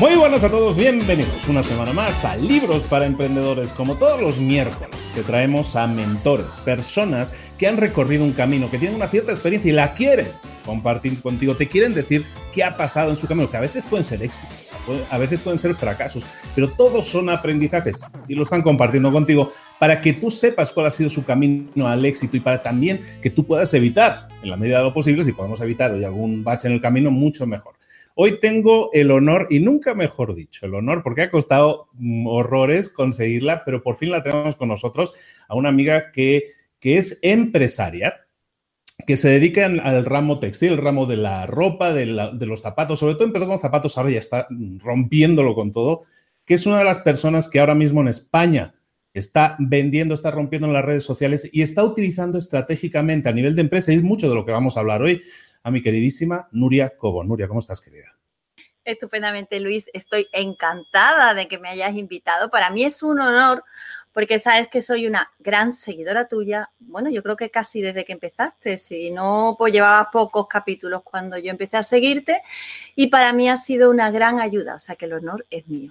Muy buenas a todos, bienvenidos una semana más a Libros para Emprendedores, como todos los miércoles que traemos a mentores, personas que han recorrido un camino, que tienen una cierta experiencia y la quieren compartir contigo, te quieren decir qué ha pasado en su camino, que a veces pueden ser éxitos, a veces pueden ser fracasos, pero todos son aprendizajes y lo están compartiendo contigo para que tú sepas cuál ha sido su camino al éxito y para también que tú puedas evitar, en la medida de lo posible, si podemos evitar hoy algún bache en el camino, mucho mejor. Hoy tengo el honor, y nunca mejor dicho, el honor, porque ha costado mm, horrores conseguirla, pero por fin la tenemos con nosotros, a una amiga que, que es empresaria, que se dedica al ramo textil, el ramo de la ropa, de, los zapatos, sobre todo empezó con zapatos, ahora ya está rompiéndolo con todo, que es una de las personas que ahora mismo en España está vendiendo, está rompiendo en las redes sociales y está utilizando estratégicamente a nivel de empresa, y es mucho de lo que vamos a hablar hoy, a mi queridísima Nuria Cobo. Nuria, ¿cómo estás, querida? Estupendamente, Luis. Estoy encantada de que me hayas invitado. Para mí es un honor porque sabes que soy una gran seguidora tuya. Bueno, yo creo que casi desde que empezaste, si no, pues llevaba pocos capítulos cuando yo empecé a seguirte y para mí ha sido una gran ayuda, o sea que el honor es mío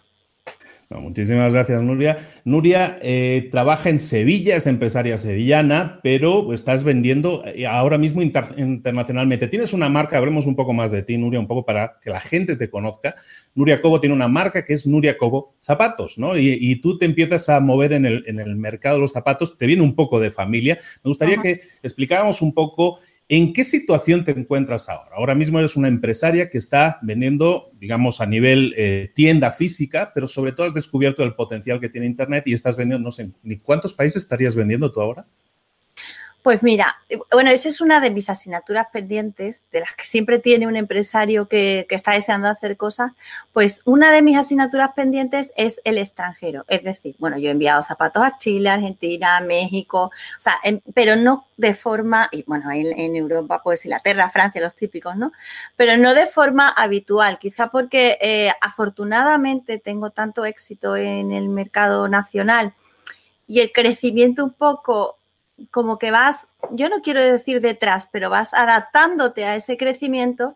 muchísimas gracias, Nuria. Nuria eh, trabaja en Sevilla, es empresaria sevillana, pero estás vendiendo eh, ahora mismo internacionalmente. Tienes una marca, hablemos un poco más de ti, Nuria, un poco para que la gente te conozca. Nuria Cobo tiene una marca que es Nuria Cobo Zapatos, ¿no? Y, tú te empiezas a mover en el, en el, mercado de los zapatos, te viene un poco de familia. Me gustaría que explicáramos un poco ¿En qué situación te encuentras ahora? Ahora mismo eres una empresaria que está vendiendo, digamos, a nivel eh, tienda física, pero sobre todo has descubierto el potencial que tiene Internet y estás vendiendo, no sé, ¿ni cuántos países estarías vendiendo tú ahora? Pues mira, bueno, esa es una de mis asignaturas pendientes, de las que siempre tiene un empresario que, está deseando hacer cosas. Pues una de mis asignaturas pendientes es el extranjero. Es decir, bueno, yo he enviado zapatos a Chile, Argentina, México, o sea, pero no de forma, y bueno, en, Europa, pues Inglaterra, Francia, los típicos, ¿no? Pero no de forma habitual, quizá porque eh, afortunadamente tengo tanto éxito en el mercado nacional y el crecimiento un poco como que vas, yo no quiero decir detrás, pero vas adaptándote a ese crecimiento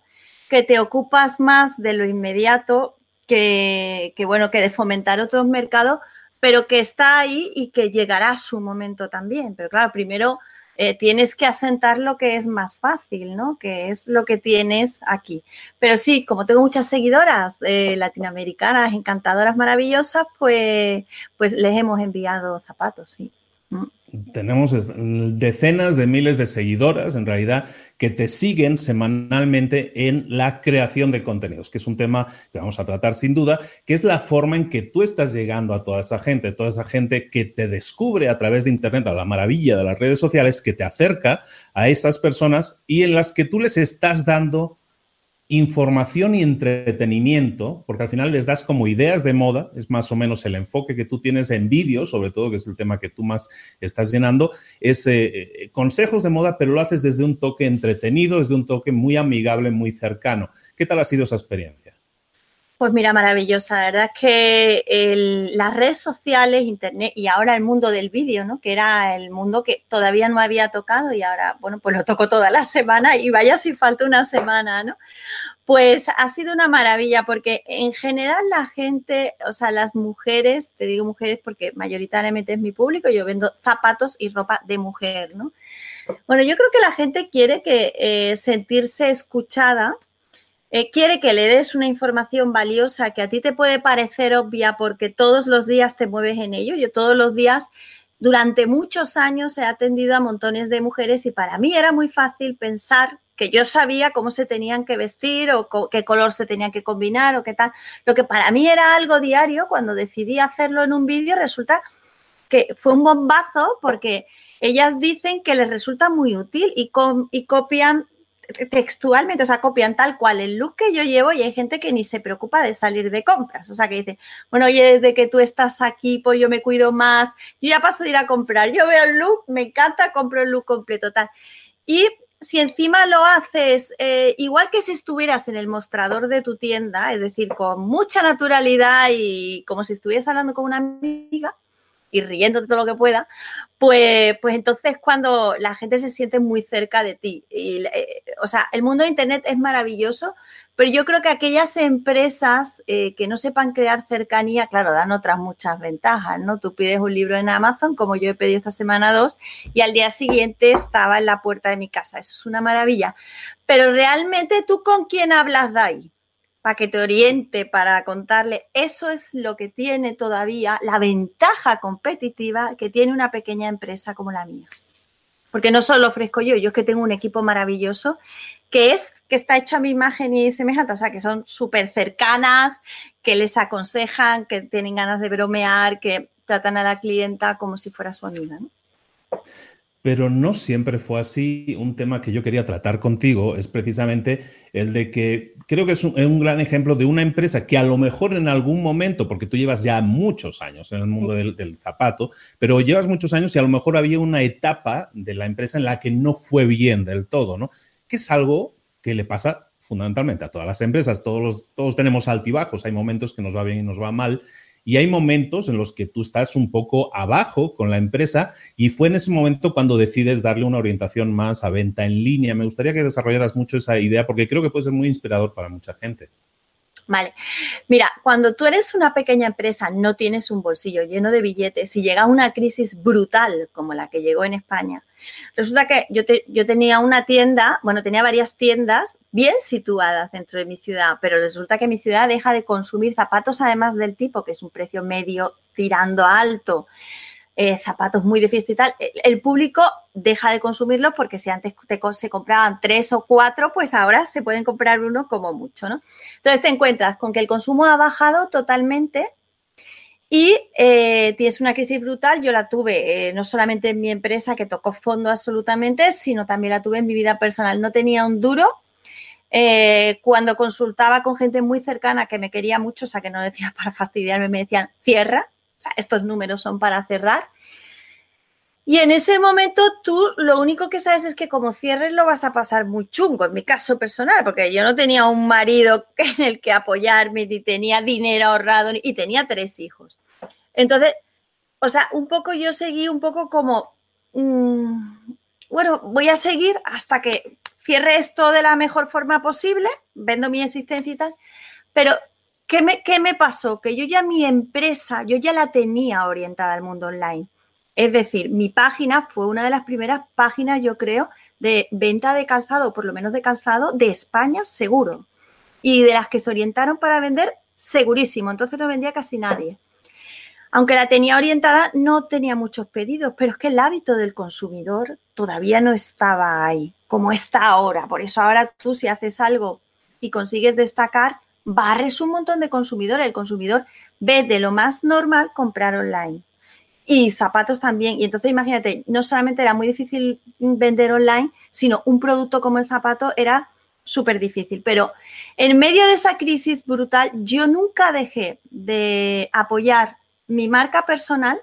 que te ocupas más de lo inmediato que, bueno, que de fomentar otros mercados, pero que está ahí y que llegará su momento también. Pero claro, primero eh, tienes que asentar lo que es más fácil, ¿no? Que es lo que tienes aquí. Pero sí, como tengo muchas seguidoras eh, latinoamericanas, encantadoras, maravillosas, pues, pues les hemos enviado zapatos, sí. Tenemos decenas de miles de seguidoras, en realidad, que te siguen semanalmente en la creación de contenidos, que es un tema que vamos a tratar sin duda, que es la forma en que tú estás llegando a toda esa gente, toda esa gente que te descubre a través de Internet, a la maravilla de las redes sociales, que te acerca a esas personas y en las que tú les estás dando información y entretenimiento, porque al final les das como ideas de moda, es más o menos el enfoque que tú tienes en vídeo, sobre todo, que es el tema que tú más estás llenando, es eh, eh, consejos de moda, pero lo haces desde un toque entretenido, desde un toque muy amigable, muy cercano. ¿Qué tal ha sido esa experiencia? Pues mira, maravillosa. La verdad es que las redes sociales, Internet y ahora el mundo del vídeo, ¿no? Que era el mundo que todavía no había tocado y ahora, bueno, pues lo toco toda la semana y vaya si falta una semana, ¿no? Pues ha sido una maravilla porque en general la gente, o sea, las mujeres, te digo mujeres porque mayoritariamente es mi público, yo vendo zapatos y ropa de mujer, ¿no? Bueno, yo creo que la gente quiere que eh, sentirse escuchada eh, quiere que le des una información valiosa que a ti te puede parecer obvia porque todos los días te mueves en ello. Yo todos los días, durante muchos años, he atendido a montones de mujeres y para mí era muy fácil pensar que yo sabía cómo se tenían que vestir o qué color se tenían que combinar o qué tal. Lo que para mí era algo diario, cuando decidí hacerlo en un vídeo, resulta que fue un bombazo porque ellas dicen que les resulta muy útil y, y copian textualmente, o sea, copian tal cual el look que yo llevo y hay gente que ni se preocupa de salir de compras. O sea, que dice, bueno, oye, desde que tú estás aquí, pues yo me cuido más, yo ya paso de ir a comprar, yo veo el look, me encanta, compro el look completo, tal. Y si encima lo haces eh, igual que si estuvieras en el mostrador de tu tienda, es decir, con mucha naturalidad y como si estuvieras hablando con una amiga, y riendo de todo lo que pueda, pues, pues entonces cuando la gente se siente muy cerca de ti. Y, eh, o sea, el mundo de Internet es maravilloso, pero yo creo que aquellas empresas eh, que no sepan crear cercanía, claro, dan otras muchas ventajas, ¿no? Tú pides un libro en Amazon, como yo he pedido esta semana dos, y al día siguiente estaba en la puerta de mi casa. Eso es una maravilla. Pero realmente tú con quién hablas de ahí para que te oriente, para contarle. Eso es lo que tiene todavía la ventaja competitiva que tiene una pequeña empresa como la mía. Porque no solo ofrezco yo, yo es que tengo un equipo maravilloso que es que está hecho a mi imagen y semejante, o sea, que son súper cercanas, que les aconsejan, que tienen ganas de bromear, que tratan a la clienta como si fuera su amiga. Pero no siempre fue así. Un tema que yo quería tratar contigo es precisamente el de que creo que es un, gran ejemplo de una empresa que a lo mejor en algún momento, porque tú llevas ya muchos años en el mundo del, zapato, pero llevas muchos años y a lo mejor había una etapa de la empresa en la que no fue bien del todo, ¿no? Que es algo que le pasa fundamentalmente a todas las empresas. Todos, todos tenemos altibajos, hay momentos que nos va bien y nos va mal y hay momentos en los que tú estás un poco abajo con la empresa y fue en ese momento cuando decides darle una orientación más a venta en línea. Me gustaría que desarrollaras mucho esa idea porque creo que puede ser muy inspirador para mucha gente. Vale. Mira, cuando tú eres una pequeña empresa, no tienes un bolsillo lleno de billetes, si llega una crisis brutal como la que llegó en España, resulta que yo, yo tenía una tienda, bueno, tenía varias tiendas bien situadas dentro de mi ciudad, pero resulta que mi ciudad deja de consumir zapatos además del tipo, que es un precio medio tirando alto, eh, zapatos muy fiesta y tal, el, público deja de consumirlos porque si antes se compraban tres o cuatro, pues ahora se pueden comprar uno como mucho, ¿no? Entonces te encuentras con que el consumo ha bajado totalmente y eh, tienes una crisis brutal. Yo la tuve eh, no solamente en mi empresa, que tocó fondo absolutamente, sino también la tuve en mi vida personal. No tenía un duro. cuando consultaba con gente muy cercana que me quería mucho, o sea, que no decía para fastidiarme, me decían, cierra, o sea, estos números son para cerrar. Y en ese momento tú lo único que sabes es que como cierres lo vas a pasar muy chungo, en mi caso personal, porque yo no tenía un marido en el que apoyarme, ni tenía dinero ahorrado, y tenía tres hijos. Entonces, o sea, un poco yo seguí un poco como, mm, bueno, voy a seguir hasta que cierre esto de la mejor forma posible, vendo mi existencia y tal, pero ¿Qué me, ¿Qué me pasó? Que yo ya mi empresa, yo ya la tenía orientada al mundo online. Es decir, mi página fue una de las primeras páginas, yo creo, de venta de calzado, por lo menos de calzado, de España seguro. Y de las que se orientaron para vender, segurísimo. Entonces no vendía casi nadie. aunque la tenía orientada, no tenía muchos pedidos, pero es que el hábito del consumidor todavía no estaba ahí, como está ahora. Por eso ahora tú si haces algo y consigues destacar, barres un montón de consumidores. El consumidor ve de lo más normal comprar online. Y zapatos también. Y entonces imagínate, no solamente era muy difícil vender online, sino un producto como el zapato era súper difícil. Pero en medio de esa crisis brutal, yo nunca dejé de apoyar mi marca personal,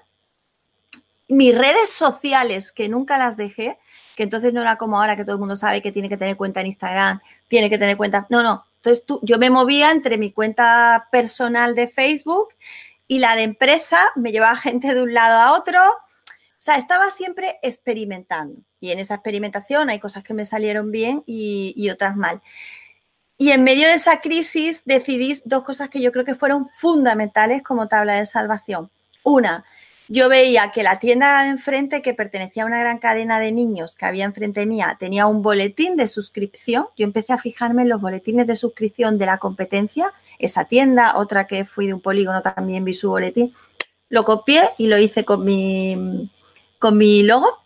mis redes sociales, que nunca las dejé, que entonces no era como ahora que todo el mundo sabe que tiene que tener cuenta en Instagram, tiene que tener cuenta. No, no. Entonces yo me movía entre mi cuenta personal de Facebook y la de empresa, me llevaba gente de un lado a otro. O sea, estaba siempre experimentando. Y en esa experimentación hay cosas que me salieron bien y, y otras mal. Y en medio de esa crisis decidí dos cosas que yo creo que fueron fundamentales como tabla de salvación. Una, yo veía que la tienda de enfrente, que pertenecía a una gran cadena de niños que había enfrente mía, tenía un boletín de suscripción. Yo empecé a fijarme en los boletines de suscripción de la competencia, esa tienda, otra que fui de un polígono también vi su boletín. Lo copié y lo hice con mi, con mi logo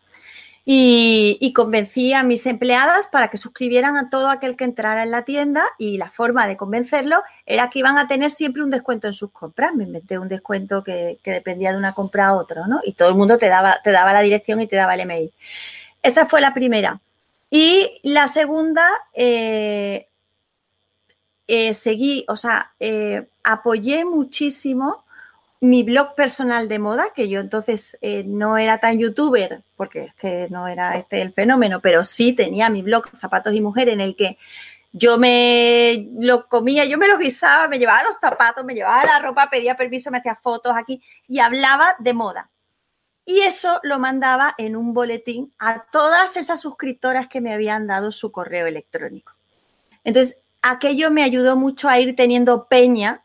y, convencí a mis empleadas para que suscribieran a todo aquel que entrara en la tienda y la forma de convencerlo era que iban a tener siempre un descuento en sus compras. Me inventé un descuento que, dependía de una compra a otra, ¿no? Y todo el mundo te daba, te daba la dirección y te daba el email. Esa fue la primera. Y la segunda, eh, eh, seguí, o sea, eh, apoyé muchísimo mi blog personal de moda, que yo entonces eh, no era tan youtuber, porque es que no era este el fenómeno, pero sí tenía mi blog Zapatos y Mujer en el que yo me lo comía, yo me lo guisaba, me llevaba los zapatos, me llevaba la ropa, pedía permiso, me hacía fotos aquí y hablaba de moda. Y eso lo mandaba en un boletín a todas esas suscriptoras que me habían dado su correo electrónico. Entonces, aquello me ayudó mucho a ir teniendo peña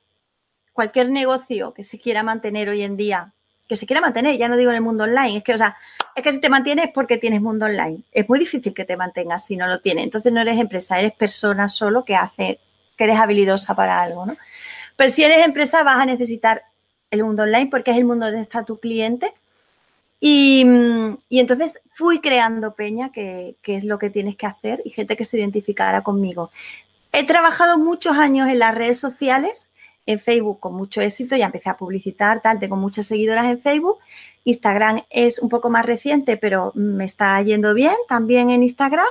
cualquier negocio que se quiera mantener hoy en día, que se quiera mantener, ya no digo en el mundo online, es que, o sea, es que si te mantienes es porque tienes mundo online. Es muy difícil que te mantengas si no lo tienes. Entonces no eres empresa, eres persona solo que hace, que eres habilidosa para algo, ¿no? Pero si eres empresa vas a necesitar el mundo online porque es el mundo donde está tu cliente. Y, y entonces fui creando peña, que, que, es lo que tienes que hacer, y gente que se identificara conmigo. He trabajado muchos años en las redes sociales en Facebook con mucho éxito, ya empecé a publicitar, tal, tengo muchas seguidoras en Facebook. Instagram es un poco más reciente, pero me está yendo bien también en Instagram.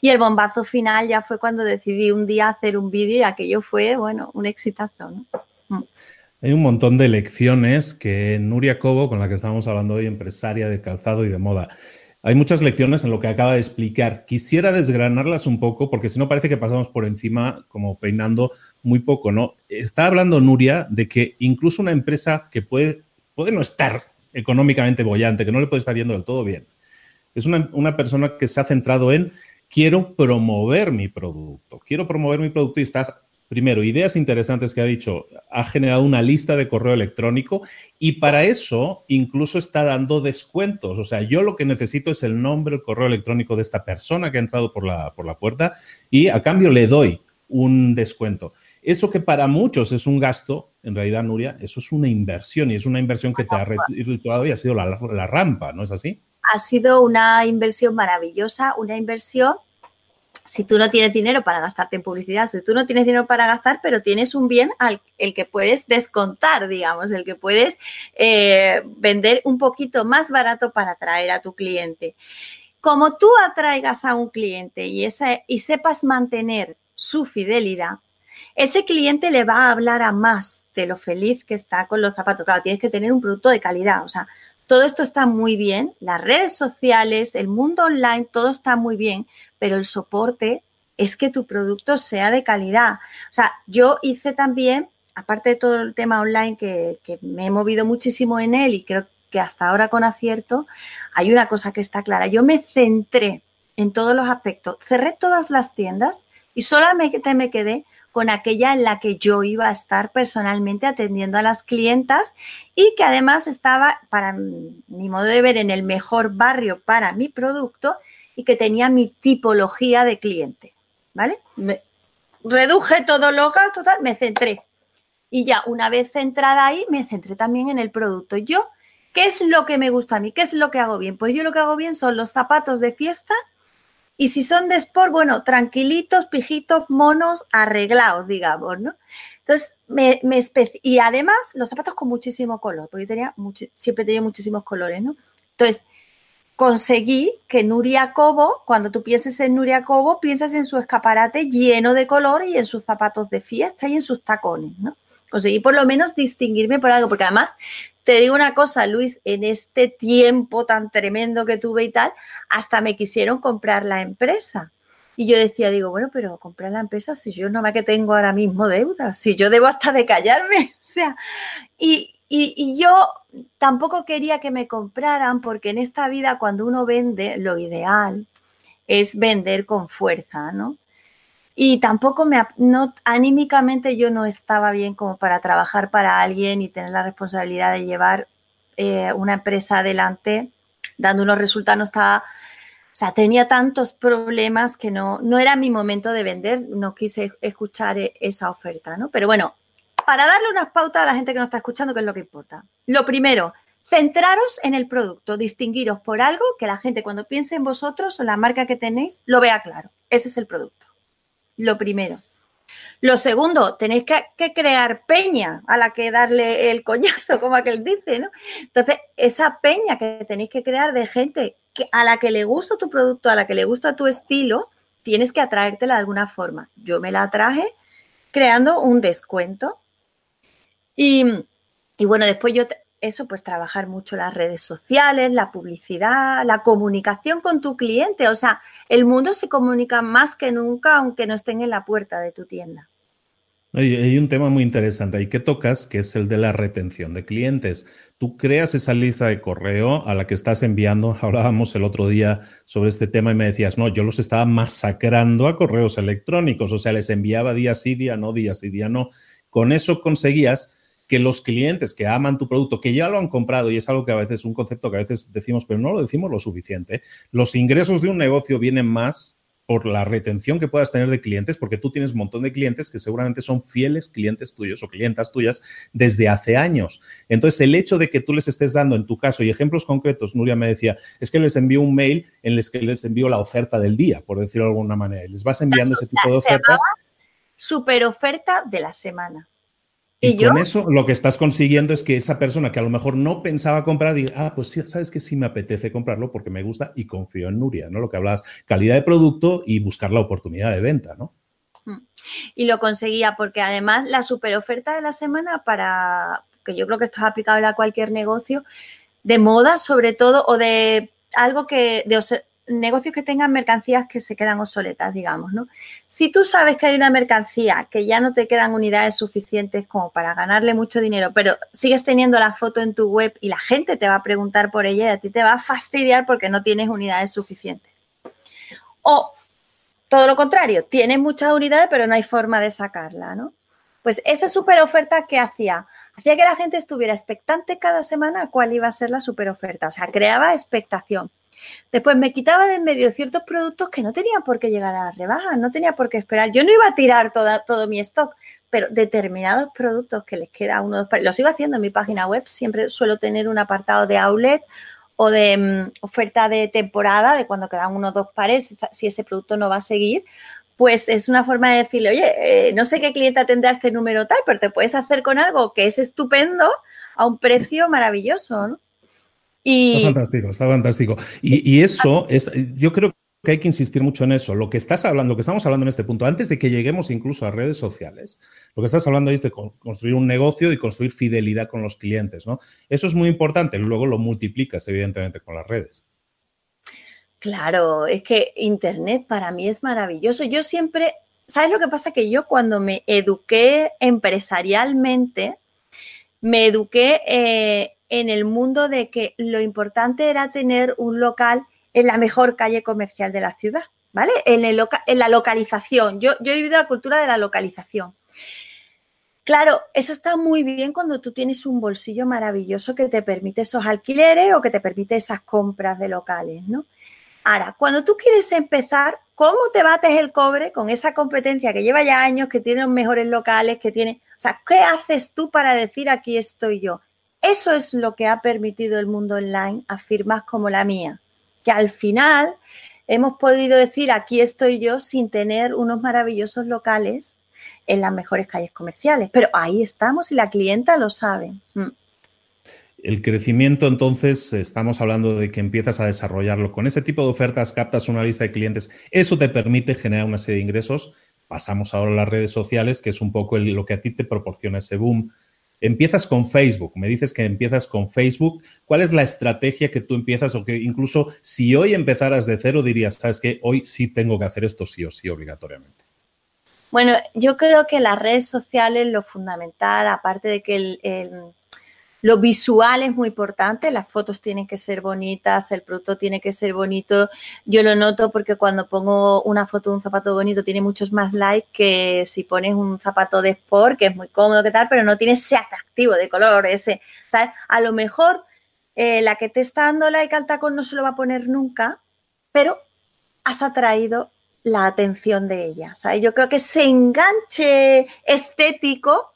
Y el bombazo final ya fue cuando decidí un día hacer un vídeo y aquello fue, bueno, un exitazo. Mm. Hay un montón de lecciones que Nuria Cobo, con la que estamos hablando hoy, empresaria de calzado y de moda, hay muchas lecciones en lo que acaba de explicar. Quisiera desgranarlas un poco porque si no parece que pasamos por encima como peinando muy poco, ¿no? Está hablando Nuria de que incluso una empresa que puede, puede no estar económicamente bollante, que no le puede estar yendo del todo bien, es una, una persona que se ha centrado en quiero promover mi producto, quiero promover mi producto y estás primero, ideas interesantes que ha dicho, ha generado una lista de correo electrónico y para eso incluso está dando descuentos. O sea, yo lo que necesito es el nombre, el correo electrónico de esta persona que ha entrado por la, por la puerta y a cambio le doy un descuento. Eso que para muchos es un gasto, en realidad, Nuria, eso es una inversión y es una inversión que te ha resultado y ha sido la, la rampa, ¿no es así? Ha sido una inversión maravillosa, una inversión si tú no tienes dinero para gastarte en publicidad, si tú no tienes dinero para gastar, pero tienes un bien al el que puedes descontar, digamos, el que puedes eh, vender un poquito más barato para atraer a tu cliente. Como tú atraigas a un cliente y, y sepas mantener su fidelidad, ese cliente le va a hablar a más de lo feliz que está con los zapatos. Claro, tienes que tener un producto de calidad, o sea, todo esto está muy bien, las redes sociales, el mundo online, todo está muy bien, pero el soporte es que tu producto sea de calidad. O sea, yo hice también, aparte de todo el tema online que, me he movido muchísimo en él y creo que hasta ahora con acierto, hay una cosa que está clara. Yo me centré en todos los aspectos, cerré todas las tiendas y solamente me quedé con aquella en la que yo iba a estar personalmente atendiendo a las clientas y que además estaba, para mi modo de ver, en el mejor barrio para mi producto y que tenía mi tipología de cliente, ¿vale? reduje todo lo total, me centré. Y ya una vez centrada ahí, me centré también en el producto. Yo, ¿qué es lo que me gusta a mí? ¿Qué es lo que hago bien? Pues yo lo que hago bien son los zapatos de fiesta y si son de sport, bueno, tranquilitos, pijitos, monos, arreglados, digamos, ¿no? Entonces, me, me y además los zapatos con muchísimo color, porque yo tenía siempre tenía muchísimos colores, ¿no? Entonces, conseguí que Nuria Cobo, cuando tú pienses en Nuria Cobo, piensas en su escaparate lleno de color y en sus zapatos de fiesta y en sus tacones, ¿no? Conseguí por lo menos distinguirme por algo, porque además te digo una cosa, Luis, en este tiempo tan tremendo que tuve y tal, hasta me quisieron comprar la empresa. Y yo decía, digo, bueno, pero comprar la empresa si yo no me que tengo ahora mismo deuda, si yo debo hasta de callarme, o sea, y, y, yo tampoco quería que me compraran porque en esta vida cuando uno vende, lo ideal es vender con fuerza, ¿no? Y tampoco me, no, anímicamente yo no estaba bien como para trabajar para alguien y tener la responsabilidad de llevar eh, una empresa adelante dando unos resultados, no estaba, o sea, tenía tantos problemas que no, no era mi momento de vender, no quise escuchar e, esa oferta, ¿no? Pero bueno, para darle unas pautas a la gente que nos está escuchando, que es lo que importa. Lo primero, centraros en el producto, distinguiros por algo que la gente cuando piense en vosotros o la marca que tenéis lo vea claro. Ese es el producto. Lo primero. Lo segundo, tenéis que, crear peña a la que darle el coñazo, como aquel dice, ¿no? Entonces, esa peña que tenéis que crear de gente a la que le gusta tu producto, a la que le gusta tu estilo, tienes que atraértela de alguna forma. Yo me la atraje creando un descuento y, bueno, después yo, eso, pues trabajar mucho las redes sociales, la publicidad, la comunicación con tu cliente. O sea, el mundo se comunica más que nunca, aunque no estén en la puerta de tu tienda. Hay, un tema muy interesante ahí que tocas, que es el de la retención de clientes. Tú creas esa lista de correo a la que estás enviando. Hablábamos el otro día sobre este tema y me decías, no, yo los estaba masacrando a correos electrónicos, o sea, les enviaba día sí, día no, día sí, día no. Con eso conseguías que los clientes que aman tu producto, que ya lo han comprado, y es algo que a veces, un concepto que a veces decimos, pero no lo decimos lo suficiente, los ingresos de un negocio vienen más por la retención que puedas tener de clientes, porque tú tienes un montón de clientes que seguramente son fieles clientes tuyos o clientas tuyas desde hace años. Entonces, el hecho de que tú les estés dando, en tu caso, y ejemplos concretos, Nuria me decía, es que les envío un mail en el que les envío la oferta del día, por decirlo de alguna manera, y les vas enviando ese tipo de ofertas. Super oferta de la semana. Y, con eso lo que estás consiguiendo es que esa persona que a lo mejor no pensaba comprar diga, ah, pues sí, sabes que sí me apetece comprarlo porque me gusta y confío en Nuria, ¿no? Lo que hablabas, calidad de producto y buscar la oportunidad de venta, ¿no? Mm. Y lo conseguía porque además la super oferta de la semana para, que yo creo que esto es aplicable a cualquier negocio, de moda sobre todo o de algo que, de negocios que tengan mercancías que se quedan obsoletas, digamos, ¿no? Si tú sabes que hay una mercancía que ya no te quedan unidades suficientes como para ganarle mucho dinero, pero sigues teniendo la foto en tu web y la gente te va a preguntar por ella y a ti te va a fastidiar porque no tienes unidades suficientes. O todo lo contrario, tienes muchas unidades pero no hay forma de sacarla, ¿no? Pues esa super oferta que hacía, hacía que la gente estuviera expectante cada semana cuál iba a ser la super oferta, o sea, creaba expectación. Después me quitaba de en medio ciertos productos que no tenían por qué llegar a la rebaja, no tenía por qué esperar. Yo no iba a tirar todo mi stock, pero determinados productos que les queda uno o dos pares, lo sigo haciendo en mi página web, siempre suelo tener un apartado de outlet o de mm, oferta de temporada, de cuando quedan unos dos pares, si ese producto no va a seguir, pues es una forma de decirle, oye, eh, no sé qué clienta tendrá este número tal, pero te puedes hacer con algo que es estupendo a un precio maravilloso, ¿no? Está fantástico, está fantástico. Y, eso, es, yo creo que hay que insistir mucho en eso. Lo que estás hablando, lo que estamos hablando en este punto, antes de que lleguemos incluso a redes sociales, lo que estás hablando es de construir un negocio y construir fidelidad con los clientes, ¿no? Eso es muy importante. Luego lo multiplicas, evidentemente, con las redes. Claro, es que Internet para mí es maravilloso. Yo siempre, ¿sabes lo que pasa? Que yo cuando me eduqué empresarialmente, me eduqué eh, en el mundo de que lo importante era tener un local en la mejor calle comercial de la ciudad, ¿vale? En, el en la localización. Yo, yo he vivido la cultura de la localización. Claro, eso está muy bien cuando tú tienes un bolsillo maravilloso que te permite esos alquileres o que te permite esas compras de locales, ¿no? Ahora, cuando tú quieres empezar, ¿cómo te bates el cobre con esa competencia que lleva ya años, que tiene los mejores locales, que tiene... O sea, ¿qué haces tú para decir aquí estoy yo? Eso es lo que ha permitido el mundo online a firmas como la mía, que al final hemos podido decir aquí estoy yo sin tener unos maravillosos locales en las mejores calles comerciales, pero ahí estamos y la clienta lo sabe. Mm. El crecimiento, entonces, estamos hablando de que empiezas a desarrollarlo con ese tipo de ofertas, captas una lista de clientes, eso te permite generar una serie de ingresos. Pasamos ahora a las redes sociales, que es un poco lo que a ti te proporciona ese boom. Empiezas con Facebook, me dices que empiezas con Facebook. ¿Cuál es la estrategia que tú empiezas o que incluso si hoy empezaras de cero dirías, sabes que hoy sí tengo que hacer esto sí o sí obligatoriamente? Bueno, yo creo que las redes sociales lo fundamental, aparte de que el lo visual es muy importante, las fotos tienen que ser bonitas, el producto tiene que ser bonito. Yo lo noto porque cuando pongo una foto de un zapato bonito tiene muchos más likes que si pones un zapato de sport, que es muy cómodo, que tal, pero no tiene ese atractivo de color, ese. A lo mejor eh, la que te está dando like al tacón no se lo va a poner nunca, pero has atraído la atención de ella, ¿sabes? Yo creo que ese enganche estético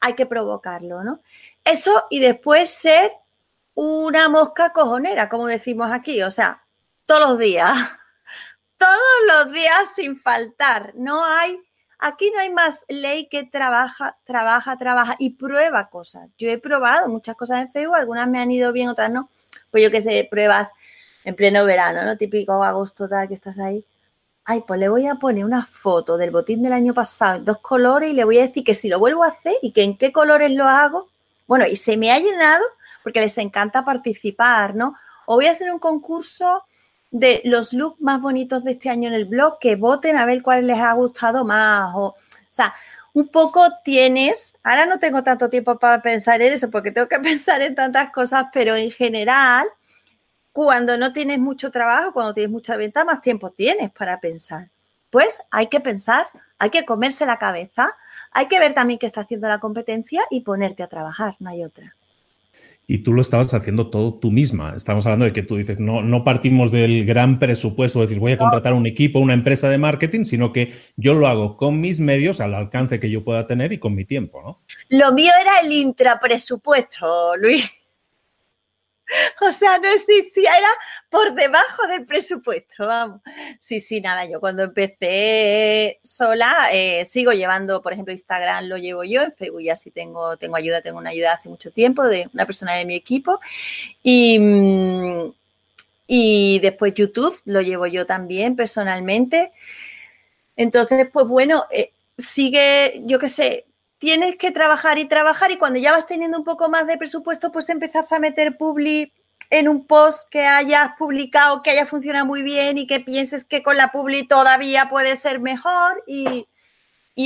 hay que provocarlo, ¿no? Eso y después ser una mosca cojonera, como decimos aquí, o sea, todos los días, todos los días sin faltar. No hay, aquí no hay más ley que trabaja, trabaja, trabaja y prueba cosas. Yo he probado muchas cosas en Facebook, algunas me han ido bien, otras no. Pues yo que sé, pruebas en pleno verano, ¿no? Típico agosto tal que estás ahí. Ay, pues le voy a poner una foto del botín del año pasado en dos colores y le voy a decir que si lo vuelvo a hacer y que en qué colores lo hago, bueno, y se me ha llenado porque les encanta participar, ¿no? O voy a hacer un concurso de los looks más bonitos de este año en el blog, que voten a ver cuál les ha gustado más. O, o sea, un poco tienes, ahora no tengo tanto tiempo para pensar en eso porque tengo que pensar en tantas cosas, pero en general, cuando no tienes mucho trabajo, cuando tienes mucha venta, más tiempo tienes para pensar. Pues hay que pensar, hay que comerse la cabeza, hay que ver también qué está haciendo la competencia y ponerte a trabajar, no hay otra. Y tú lo estabas haciendo todo tú misma. Estamos hablando de que tú dices, no, no partimos del gran presupuesto, es decir, voy a contratar un equipo, una empresa de marketing, sino que yo lo hago con mis medios, al alcance que yo pueda tener y con mi tiempo, ¿no? Lo mío era el intrapresupuesto, Luis. O sea, no existía, era por debajo del presupuesto, vamos. Sí, sí, nada, yo cuando empecé sola, eh, sigo llevando, por ejemplo, Instagram lo llevo yo, en Facebook ya sí tengo, tengo ayuda, tengo una ayuda hace mucho tiempo de una persona de mi equipo. Y, mm, y después YouTube lo llevo yo también personalmente. Entonces, pues bueno, eh, sigue, yo qué sé, tienes que trabajar y trabajar y cuando ya vas teniendo un poco más de presupuesto, pues empezás a meter publi en un post que hayas publicado, que haya funcionado muy bien y que pienses que con la publi todavía puede ser mejor y,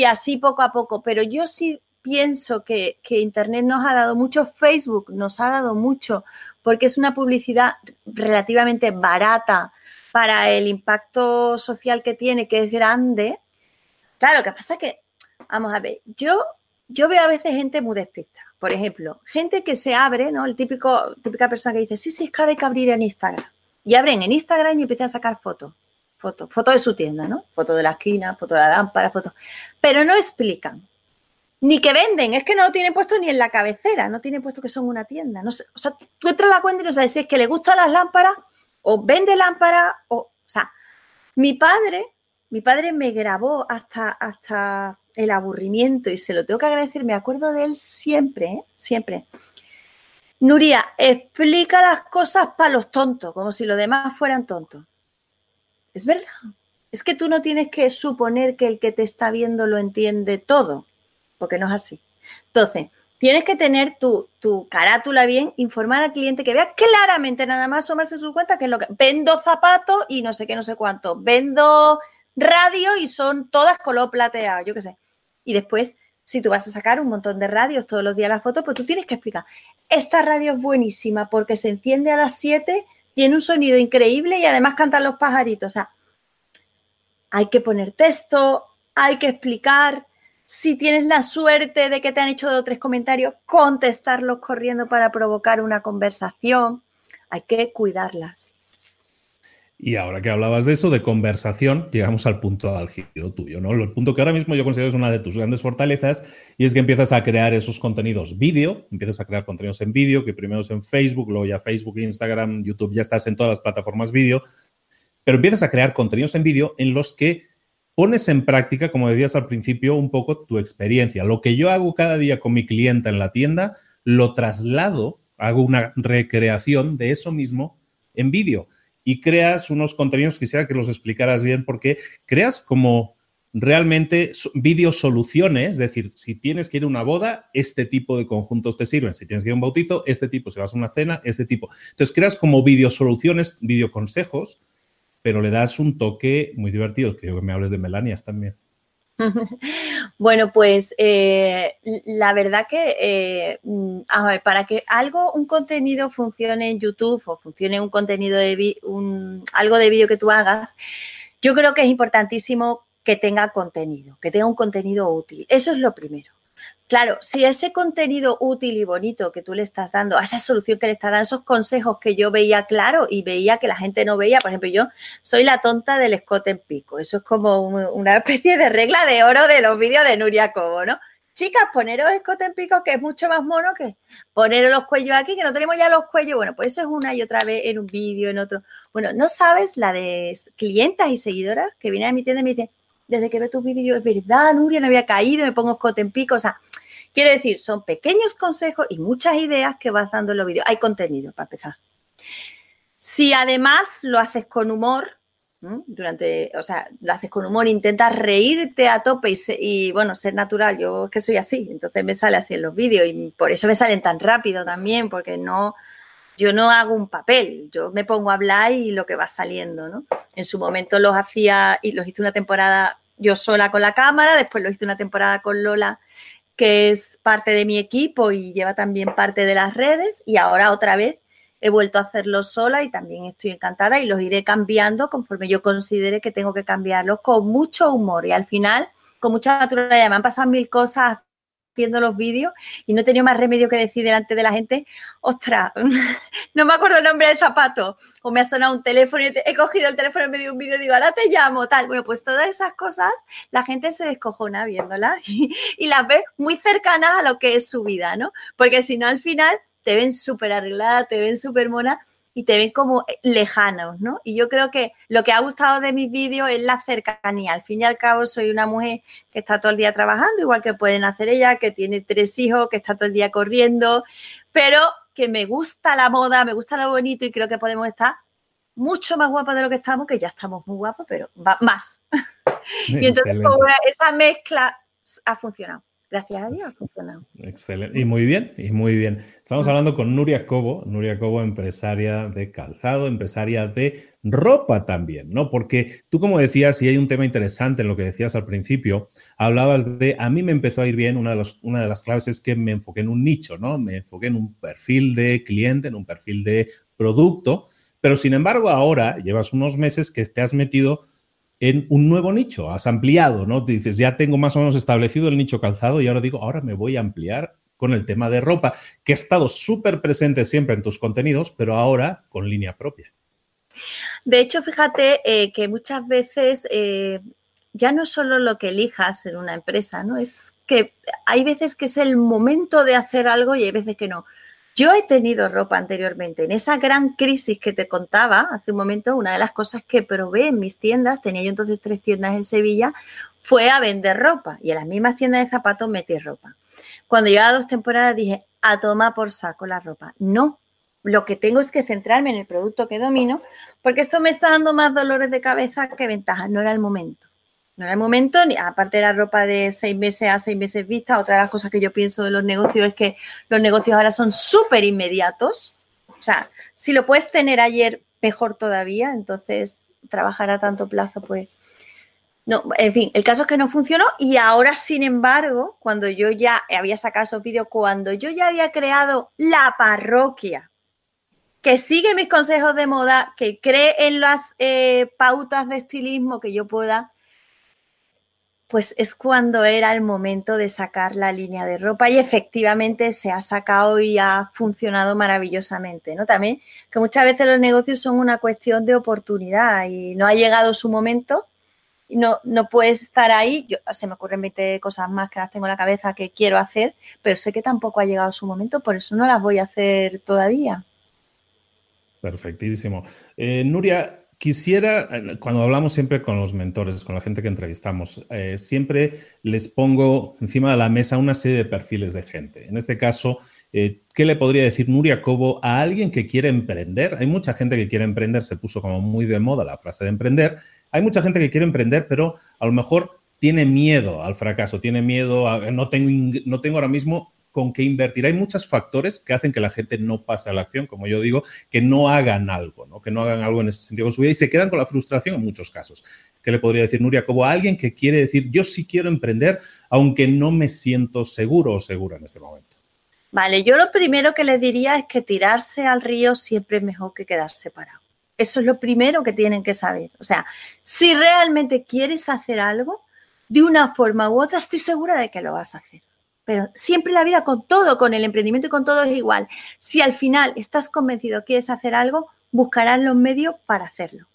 así poco a poco. Pero yo sí pienso que, que, Internet nos ha dado mucho, Facebook nos ha dado mucho, porque es una publicidad relativamente barata para el impacto social que tiene, que es grande. Claro, lo que pasa que, vamos a ver, yo yo veo a veces gente muy despista. Por ejemplo, gente que se abre, ¿no? El típico, típica persona que dice, sí, sí, es que hay que abrir en Instagram. Y abren en Instagram y empiezan a sacar fotos. Fotos, fotos de su tienda, ¿no? Fotos de la esquina, fotos de la lámpara, fotos. Pero no explican. Ni que venden, es que no lo tienen puesto ni en la cabecera, no tienen puesto que son una tienda. No o sea, tú entras a la cuenta y no sabes si es que le gustan las lámparas o vende lámparas o, o sea, mi padre, mi padre me grabó hasta, hasta el aburrimiento y se lo tengo que agradecer, me acuerdo de él siempre, ¿eh? siempre. Nuria, explica las cosas para los tontos, como si los demás fueran tontos. Es verdad. Es que tú no tienes que suponer que el que te está viendo lo entiende todo, porque no es así. Entonces, tienes que tener tu, tu carátula bien, informar al cliente que vea claramente nada más asomarse en su cuenta que es lo que vendo zapatos y no sé qué, no sé cuánto. Vendo radio y son todas color plateado, yo qué sé. Y después, si tú vas a sacar un montón de radios todos los días la foto, pues tú tienes que explicar, esta radio es buenísima porque se enciende a las 7, tiene un sonido increíble y además cantan los pajaritos. O sea, hay que poner texto, hay que explicar. Si tienes la suerte de que te han hecho dos o tres comentarios, contestarlos corriendo para provocar una conversación. Hay que cuidarlas. Y ahora que hablabas de eso, de conversación, llegamos al punto álgido tuyo, ¿no? El punto que ahora mismo yo considero es una de tus grandes fortalezas y es que empiezas a crear esos contenidos vídeo, empiezas a crear contenidos en vídeo, que primero es en Facebook, luego ya Facebook, Instagram, YouTube, ya estás en todas las plataformas vídeo, pero empiezas a crear contenidos en vídeo en los que pones en práctica, como decías al principio, un poco tu experiencia. Lo que yo hago cada día con mi clienta en la tienda, lo traslado, hago una recreación de eso mismo en vídeo y creas unos contenidos, quisiera que los explicaras bien, porque creas como realmente video soluciones, es decir, si tienes que ir a una boda, este tipo de conjuntos te sirven, si tienes que ir a un bautizo, este tipo, si vas a una cena, este tipo. Entonces creas como video soluciones, video consejos, pero le das un toque muy divertido, que me hables de Melanias también. Bueno, pues eh, la verdad que eh, mm, para que algo, un contenido funcione en YouTube o funcione un contenido de un, algo de vídeo que tú hagas, yo creo que es importantísimo que tenga contenido, que tenga un contenido útil. Eso es lo primero. Claro, si ese contenido útil y bonito que tú le estás dando, a esa solución que le estás dando, esos consejos que yo veía claro y veía que la gente no veía, por ejemplo, yo soy la tonta del escote en pico. Eso es como una especie de regla de oro de los vídeos de Nuria Cobo, ¿no? Chicas, poneros escote en pico, que es mucho más mono que poneros los cuellos aquí, que no tenemos ya los cuellos. Bueno, pues eso es una y otra vez en un vídeo, en otro. Bueno, no sabes la de clientas y seguidoras que vienen a mi tienda y me dicen, desde que veo tus vídeos, es verdad, Nuria, no había caído, me pongo escote en pico. O sea, Quiero decir, son pequeños consejos y muchas ideas que vas dando en los vídeos. Hay contenido para empezar. Si además lo haces con humor, durante, o sea, lo haces con humor, intentas reírte a tope y, bueno, ser natural. Yo es que soy así, entonces me sale así en los vídeos y por eso me salen tan rápido también, porque no, yo no hago un papel, yo me pongo a hablar y lo que va saliendo, ¿no? En su momento los hacía y los hice una temporada yo sola con la cámara, después lo hice una temporada con Lola que es parte de mi equipo y lleva también parte de las redes y ahora otra vez he vuelto a hacerlo sola y también estoy encantada y los iré cambiando conforme yo considere que tengo que cambiarlos con mucho humor y al final con mucha naturalidad. Me han pasado mil cosas viendo los vídeos y no he tenido más remedio que decir delante de la gente, ostras, no me acuerdo el nombre del zapato, o me ha sonado un teléfono y he cogido el teléfono en medio de un vídeo y digo, ahora te llamo, tal. Bueno, pues todas esas cosas la gente se descojona viéndolas y, y las ve muy cercanas a lo que es su vida, ¿no? Porque si no, al final te ven súper arreglada, te ven súper mona y te ven como lejanos, ¿no? Y yo creo que lo que ha gustado de mis vídeos es la cercanía. Al fin y al cabo soy una mujer que está todo el día trabajando, igual que pueden hacer ella, que tiene tres hijos, que está todo el día corriendo, pero que me gusta la moda, me gusta lo bonito y creo que podemos estar mucho más guapas de lo que estamos, que ya estamos muy guapos, pero más. y entonces esa mezcla ha funcionado. Gracias a Dios ha funcionado. Excelente. Y muy bien, y muy bien. Estamos hablando con Nuria Cobo, Nuria Cobo, empresaria de calzado, empresaria de ropa también, ¿no? Porque tú, como decías, y hay un tema interesante en lo que decías al principio, hablabas de, a mí me empezó a ir bien, una de, una de las claves es que me enfoqué en un nicho, ¿no? Me enfoqué en un perfil de cliente, en un perfil de producto, pero sin embargo ahora llevas unos meses que te has metido en un nuevo nicho, has ampliado, ¿no? Te dices, ya tengo más o menos establecido el nicho calzado y ahora digo, ahora me voy a ampliar con el tema de ropa, que ha estado súper presente siempre en tus contenidos, pero ahora con línea propia. De hecho, fíjate eh, que muchas veces eh, ya no solo lo que elijas en una empresa, ¿no? Es que hay veces que es el momento de hacer algo y hay veces que no. Yo he tenido ropa anteriormente. En esa gran crisis que te contaba hace un momento, una de las cosas que probé en mis tiendas, tenía yo entonces tres tiendas en Sevilla, fue a vender ropa y en las mismas tiendas de zapatos metí ropa. Cuando llevaba dos temporadas dije, a toma por saco la ropa. No, lo que tengo es que centrarme en el producto que domino, porque esto me está dando más dolores de cabeza que ventajas, no era el momento. No era el momento, ni aparte de la ropa de seis meses a seis meses vista, otra de las cosas que yo pienso de los negocios es que los negocios ahora son súper inmediatos. O sea, si lo puedes tener ayer, mejor todavía. Entonces, trabajar a tanto plazo, pues. No, en fin, el caso es que no funcionó y ahora, sin embargo, cuando yo ya había sacado esos vídeos, cuando yo ya había creado la parroquia, que sigue mis consejos de moda, que cree en las eh, pautas de estilismo que yo pueda pues es cuando era el momento de sacar la línea de ropa y efectivamente se ha sacado y ha funcionado maravillosamente, ¿no? También que muchas veces los negocios son una cuestión de oportunidad y no ha llegado su momento y no, no puedes estar ahí. Yo, se me ocurren 20 cosas más que las tengo en la cabeza que quiero hacer, pero sé que tampoco ha llegado su momento, por eso no las voy a hacer todavía. Perfectísimo. Eh, Nuria, Quisiera, cuando hablamos siempre con los mentores, con la gente que entrevistamos, eh, siempre les pongo encima de la mesa una serie de perfiles de gente. En este caso, eh, ¿qué le podría decir Nuria Cobo a alguien que quiere emprender? Hay mucha gente que quiere emprender, se puso como muy de moda la frase de emprender. Hay mucha gente que quiere emprender, pero a lo mejor tiene miedo al fracaso, tiene miedo a, no tengo, no tengo ahora mismo con qué invertir. Hay muchos factores que hacen que la gente no pase a la acción, como yo digo, que no hagan algo, ¿no? que no hagan algo en ese sentido con su vida y se quedan con la frustración en muchos casos. ¿Qué le podría decir Nuria? Como alguien que quiere decir, yo sí quiero emprender, aunque no me siento seguro o segura en este momento. Vale, yo lo primero que le diría es que tirarse al río siempre es mejor que quedarse parado. Eso es lo primero que tienen que saber. O sea, si realmente quieres hacer algo, de una forma u otra, estoy segura de que lo vas a hacer. Pero siempre la vida con todo, con el emprendimiento y con todo es igual. Si al final estás convencido, quieres hacer algo, buscarás los medios para hacerlo.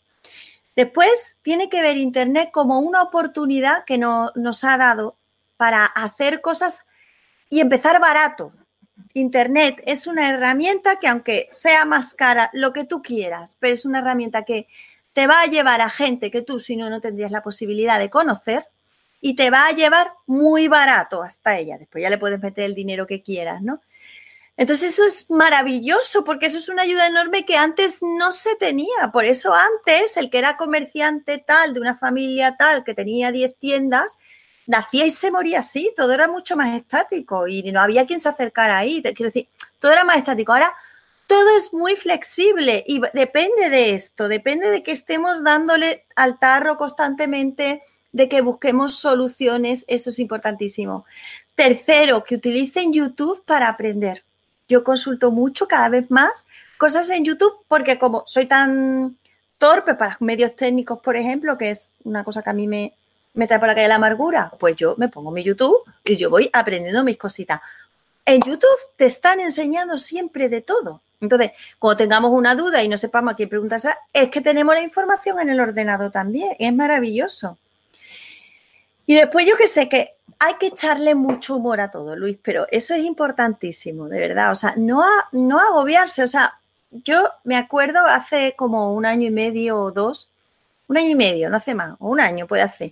Después tiene que ver Internet como una oportunidad que nos ha dado para hacer cosas y empezar barato. Internet es una herramienta que aunque sea más cara, lo que tú quieras, pero es una herramienta que te va a llevar a gente que tú si no no tendrías la posibilidad de conocer y te va a llevar muy barato hasta ella. Después ya le puedes meter el dinero que quieras, ¿no? Entonces eso es maravilloso porque eso es una ayuda enorme que antes no se tenía. Por eso antes el que era comerciante tal, de una familia tal, que tenía 10 tiendas, nacía y se moría así. Todo era mucho más estático y no había quien se acercara ahí. Quiero decir, todo era más estático. Ahora todo es muy flexible y depende de esto, depende de que estemos dándole al tarro constantemente, de que busquemos soluciones, eso es importantísimo. Tercero, que utilicen YouTube para aprender. Yo consulto mucho, cada vez más, cosas en YouTube, porque como soy tan torpe para medios técnicos, por ejemplo, que es una cosa que a mí me, me trae por la calle la amargura, pues yo me pongo mi YouTube y yo voy aprendiendo mis cositas. En YouTube te están enseñando siempre de todo. Entonces, cuando tengamos una duda y no sepamos a quién preguntarse, es que tenemos la información en el ordenador también. Es maravilloso. Y después yo que sé que hay que echarle mucho humor a todo, Luis, pero eso es importantísimo, de verdad. O sea, no, no agobiarse. O sea, yo me acuerdo hace como un año y medio o dos, un año y medio, no hace más, o un año puede hacer.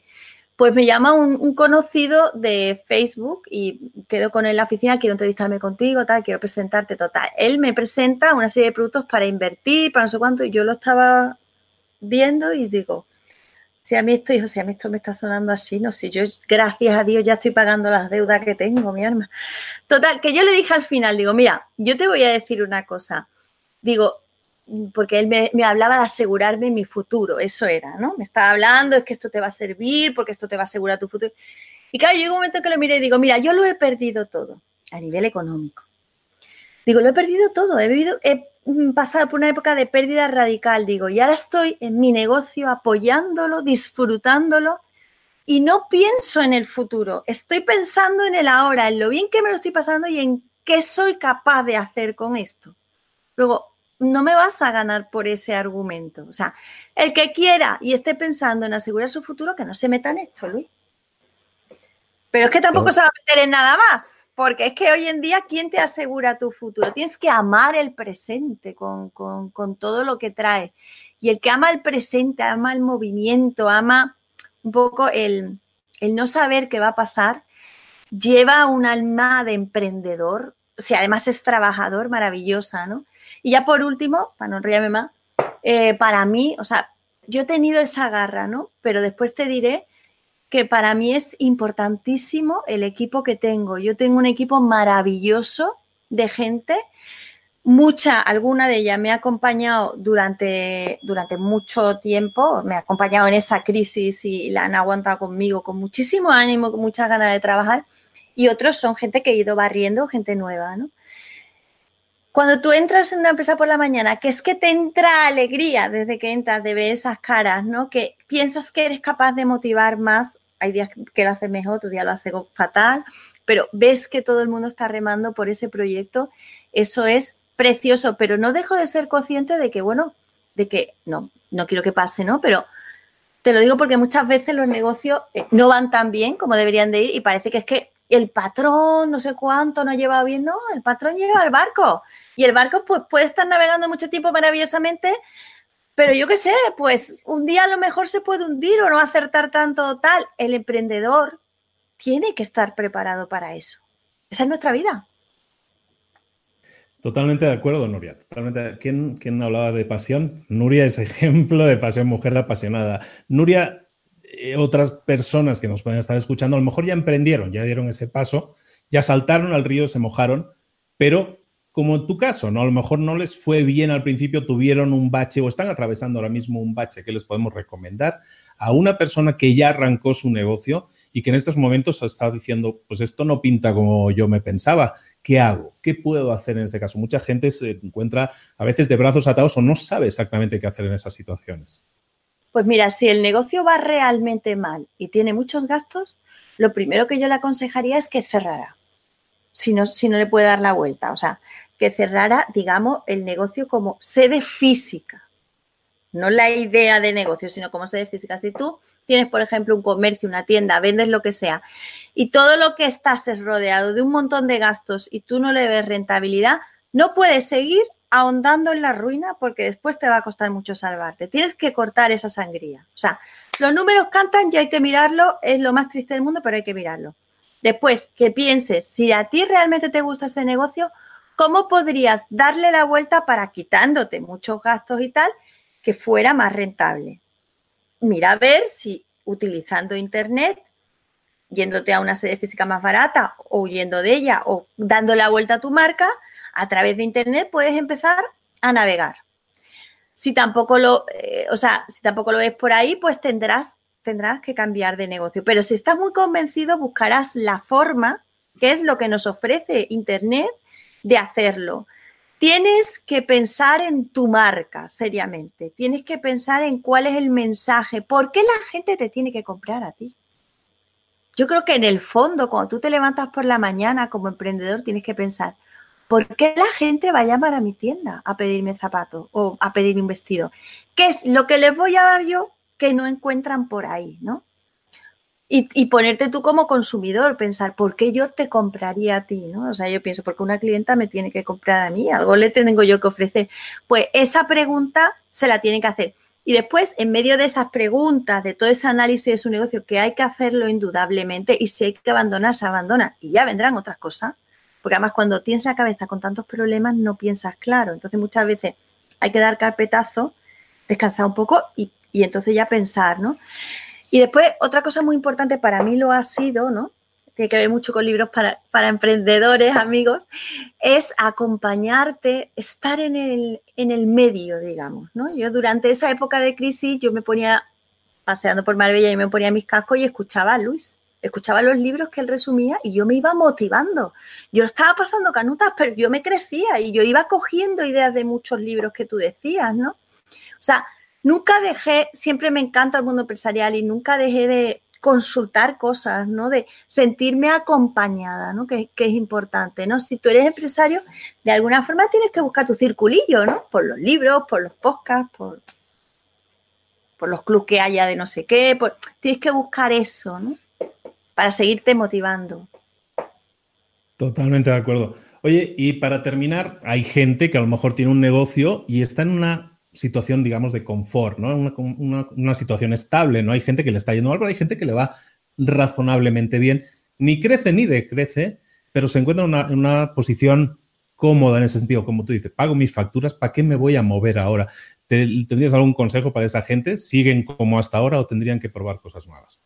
Pues me llama un, conocido de Facebook y quedo con él en la oficina, quiero entrevistarme contigo, tal, quiero presentarte, total. Él me presenta una serie de productos para invertir, para no sé cuánto, y yo lo estaba viendo y digo, si a mí esto, hijo, si a mí esto me está sonando así, no sé, yo gracias a Dios ya estoy pagando las deudas que tengo, mi alma. Total, que yo le dije al final, digo, mira, yo te voy a decir una cosa. Digo, porque él me, hablaba de asegurarme mi futuro, eso era, ¿no? Me estaba hablando, es que esto te va a servir, porque esto te va a asegurar tu futuro. Y claro, llegó un momento que lo miré y digo, mira, yo lo he perdido todo a nivel económico. Digo, lo he perdido todo, he vivido, he pasado por una época de pérdida radical, digo, y ahora estoy en mi negocio apoyándolo, disfrutándolo y no pienso en el futuro, estoy pensando en el ahora, en lo bien que me lo estoy pasando y en qué soy capaz de hacer con esto. Luego, no me vas a ganar por ese argumento. O sea, el que quiera y esté pensando en asegurar su futuro, que no se meta en esto, Luis. Pero es que tampoco se va a meter en nada más, porque es que hoy en día, ¿quién te asegura tu futuro? Tienes que amar el presente con, todo lo que trae. Y el que ama el presente, ama el movimiento, ama un poco el, el no saber qué va a pasar, lleva un alma de emprendedor, si además es trabajador, maravillosa, ¿no? Y ya por último, para no enrollarme más, eh, para mí, o sea, yo he tenido esa garra, ¿no? Pero después te diré que para mí es importantísimo el equipo que tengo. Yo tengo un equipo maravilloso de gente, mucha, alguna de ellas me ha acompañado durante, durante mucho tiempo, me ha acompañado en esa crisis y la han aguantado conmigo con muchísimo ánimo, con muchas ganas de trabajar, y otros son gente que he ido barriendo, gente nueva, ¿no? Cuando tú entras en una empresa por la mañana, que es que te entra alegría desde que entras de ver esas caras, ¿no? Que piensas que eres capaz de motivar más hay días que lo hace mejor, otro día lo hace fatal, pero ves que todo el mundo está remando por ese proyecto, eso es precioso, pero no dejo de ser consciente de que, bueno, de que no, no quiero que pase, ¿no? Pero te lo digo porque muchas veces los negocios eh, no van tan bien como deberían de ir y parece que es que el patrón no sé cuánto no ha llevado bien, no, el patrón llega al barco y el barco pues puede estar navegando mucho tiempo maravillosamente, pero yo qué sé, pues un día a lo mejor se puede hundir o no acertar tanto tal. El emprendedor tiene que estar preparado para eso. Esa es nuestra vida. Totalmente de acuerdo, Nuria. Totalmente. ¿Quién, ¿Quién, hablaba de pasión? Nuria es ejemplo de pasión, mujer apasionada. Nuria, eh, otras personas que nos pueden estar escuchando, a lo mejor ya emprendieron, ya dieron ese paso, ya saltaron al río, se mojaron, pero como en tu caso, ¿no? A lo mejor no les fue bien al principio, tuvieron un bache o están atravesando ahora mismo un bache que les podemos recomendar a una persona que ya arrancó su negocio y que en estos momentos ha estado diciendo, pues esto no pinta como yo me pensaba, ¿qué hago? ¿Qué puedo hacer en ese caso? Mucha gente se encuentra a veces de brazos atados o no sabe exactamente qué hacer en esas situaciones. Pues mira, si el negocio va realmente mal y tiene muchos gastos, lo primero que yo le aconsejaría es que cerrara, si no, si no le puede dar la vuelta. O sea, que cerrara, digamos, el negocio como sede física. No la idea de negocio, sino como sede física. Si tú tienes, por ejemplo, un comercio, una tienda, vendes lo que sea, y todo lo que estás es rodeado de un montón de gastos y tú no le ves rentabilidad, no puedes seguir ahondando en la ruina porque después te va a costar mucho salvarte. Tienes que cortar esa sangría. O sea, los números cantan y hay que mirarlo, es lo más triste del mundo, pero hay que mirarlo. Después, que pienses, si a ti realmente te gusta este negocio, ¿cómo podrías darle la vuelta para quitándote muchos gastos y tal, que fuera más rentable? Mira a ver si utilizando Internet, yéndote a una sede física más barata o huyendo de ella o dando la vuelta a tu marca, a través de Internet puedes empezar a navegar. Si tampoco lo, eh, o sea, si tampoco lo ves por ahí, pues tendrás, tendrás que cambiar de negocio. Pero si estás muy convencido, buscarás la forma, que es lo que nos ofrece Internet, de hacerlo. Tienes que pensar en tu marca seriamente, tienes que pensar en cuál es el mensaje, por qué la gente te tiene que comprar a ti. Yo creo que en el fondo, cuando tú te levantas por la mañana como emprendedor, tienes que pensar, ¿por qué la gente va a llamar a mi tienda a pedirme zapatos o a pedirme un vestido? ¿Qué es lo que les voy a dar yo que no encuentran por ahí, no? Y, ponerte tú como consumidor, pensar, ¿por qué yo te compraría a ti? ¿no? O sea, yo pienso, porque una clienta me tiene que comprar a mí? Algo le tengo yo que ofrecer. Pues esa pregunta se la tiene que hacer. Y después, en medio de esas preguntas, de todo ese análisis de su negocio, que hay que hacerlo indudablemente, y si hay que abandonar, se abandona, y ya vendrán otras cosas. Porque además, cuando tienes la cabeza con tantos problemas, no piensas claro. Entonces, muchas veces hay que dar carpetazo, descansar un poco y, y entonces ya pensar, ¿no? Y después, otra cosa muy importante para mí lo ha sido, ¿no? Tiene que ver mucho con libros para, para emprendedores, amigos, es acompañarte, estar en el, en el medio, digamos, ¿no? Yo durante esa época de crisis, yo me ponía paseando por Marbella y me ponía mis cascos y escuchaba a Luis, escuchaba los libros que él resumía y yo me iba motivando. Yo estaba pasando canutas, pero yo me crecía y yo iba cogiendo ideas de muchos libros que tú decías, ¿no? O sea, nunca dejé, siempre me encanta el mundo empresarial y nunca dejé de consultar cosas, ¿no? De sentirme acompañada, ¿no? Que, es importante, ¿no? Si tú eres empresario, de alguna forma tienes que buscar tu circulillo, ¿no? Por los libros, por los podcasts, por, por los clubs que haya de no sé qué, tienes que buscar eso, ¿no? Para seguirte motivando. Totalmente de acuerdo. Oye, y para terminar, hay gente que a lo mejor tiene un negocio y está en una situación, digamos, de confort, ¿no? Una, situación estable, ¿no? Hay gente que le está yendo mal, pero hay gente que le va razonablemente bien. Ni crece ni decrece, pero se encuentra en una, posición cómoda en ese sentido. Como tú dices, pago mis facturas, ¿para qué me voy a mover ahora? ¿Tendrías algún consejo para esa gente? ¿Siguen como hasta ahora o tendrían que probar cosas nuevas?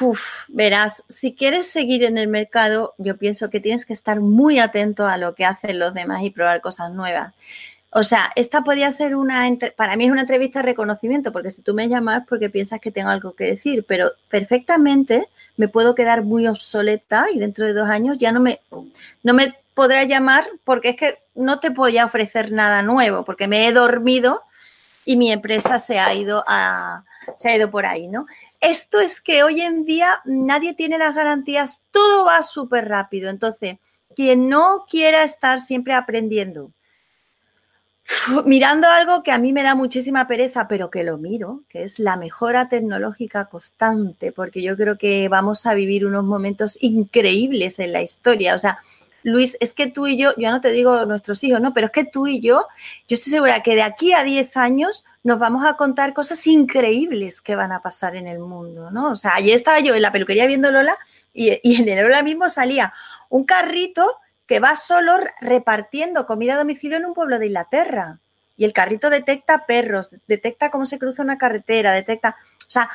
Uf, verás, si quieres seguir en el mercado, yo pienso que tienes que estar muy atento a lo que hacen los demás y probar cosas nuevas. O sea, esta podría ser una, para mí es una entrevista de reconocimiento, porque si tú me llamas es porque piensas que tengo algo que decir, pero perfectamente me puedo quedar muy obsoleta y dentro de dos años ya no me, no me podrá llamar porque es que no te voy a ofrecer nada nuevo, porque me he dormido y mi empresa se ha ido a, se ha ido por ahí, ¿no? esto es que hoy en día nadie tiene las garantías, todo va súper rápido. Entonces, quien no quiera estar siempre aprendiendo, mirando algo que a mí me da muchísima pereza, pero que lo miro, que es la mejora tecnológica constante, porque yo creo que vamos a vivir unos momentos increíbles en la historia. O sea, Luis, es que tú y yo, yo no te digo nuestros hijos, no, pero es que tú y yo, yo estoy segura que de aquí a 10 años nos vamos a contar cosas increíbles que van a pasar en el mundo, ¿no? O sea, ayer estaba yo en la peluquería viendo Lola y, y en el Lola mismo salía un carrito que va solo repartiendo comida a domicilio en un pueblo de Inglaterra. Y el carrito detecta perros, detecta cómo se cruza una carretera, detecta... O sea,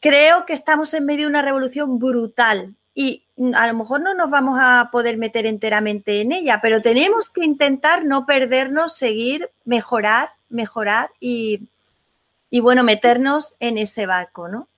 creo que estamos en medio de una revolución brutal y a lo mejor no nos vamos a poder meter enteramente en ella, pero tenemos que intentar no perdernos, seguir, mejorar, mejorar y, y bueno, meternos en ese barco, ¿no?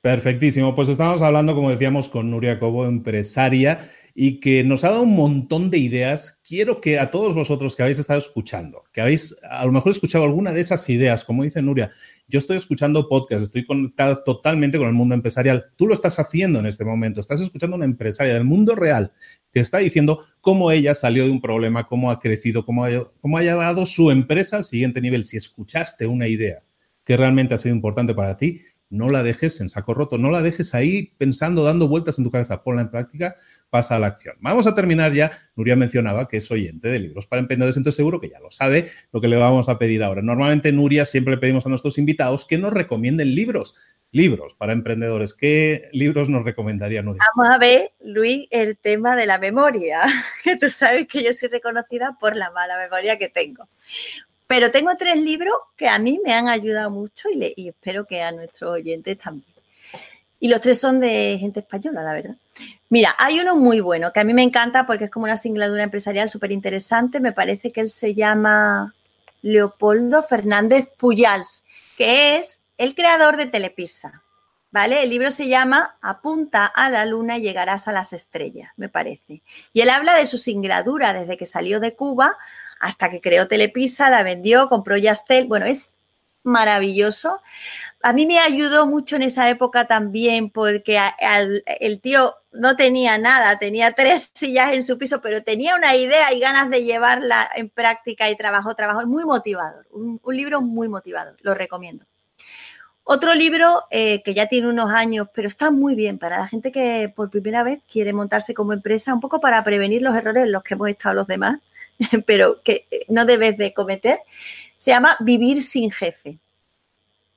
Perfectísimo. Pues estamos hablando, como decíamos, con Nuria Cobo, empresaria y que nos ha dado un montón de ideas. Quiero que a todos vosotros que habéis estado escuchando, que habéis a lo mejor escuchado alguna de esas ideas, como dice Nuria, yo estoy escuchando podcast, estoy conectado totalmente con el mundo empresarial. Tú lo estás haciendo en este momento, estás escuchando a una empresaria del mundo real que está diciendo cómo ella salió de un problema, cómo ha crecido, cómo ha, cómo ha llevado su empresa al siguiente nivel. Si escuchaste una idea que realmente ha sido importante para ti, no la dejes en saco roto, no la dejes ahí pensando, dando vueltas en tu cabeza, ponla en práctica, pasa a la acción. Vamos a terminar ya, Nuria mencionaba que es oyente de libros para emprendedores, entonces seguro que ya lo sabe lo que le vamos a pedir ahora. Normalmente, Nuria, siempre le pedimos a nuestros invitados que nos recomienden libros. Libros para emprendedores. ¿Qué libros nos recomendaría Nuria? Vamos a ver, Luis, el tema de la memoria, que tú sabes que yo soy reconocida por la mala memoria que tengo. Pero tengo tres libros que a mí me han ayudado mucho y, y espero que a nuestros oyentes también. Y los tres son de gente española, la verdad. Mira, hay uno muy bueno que a mí me encanta porque es como una singladura empresarial súper interesante. Me parece que él se llama Leopoldo Fernández Puyals, que es el creador de Telepizza. ¿Vale? El libro se llama Apunta a la luna y llegarás a las estrellas, me parece. Y él habla de su singladura desde que salió de Cuba hasta que creó Telepisa, la vendió, compró Yastel. Bueno, es maravilloso. A mí me ayudó mucho en esa época también porque el tío no tenía nada, tenía tres sillas en su piso, pero tenía una idea y ganas de llevarla en práctica y trabajo, trabajo. Es muy motivador, un, libro muy motivador, lo recomiendo. Otro libro eh, que ya tiene unos años, pero está muy bien para la gente que por primera vez quiere montarse como empresa, un poco para prevenir los errores en los que hemos estado los demás pero que no debes de cometer, se llama Vivir sin jefe.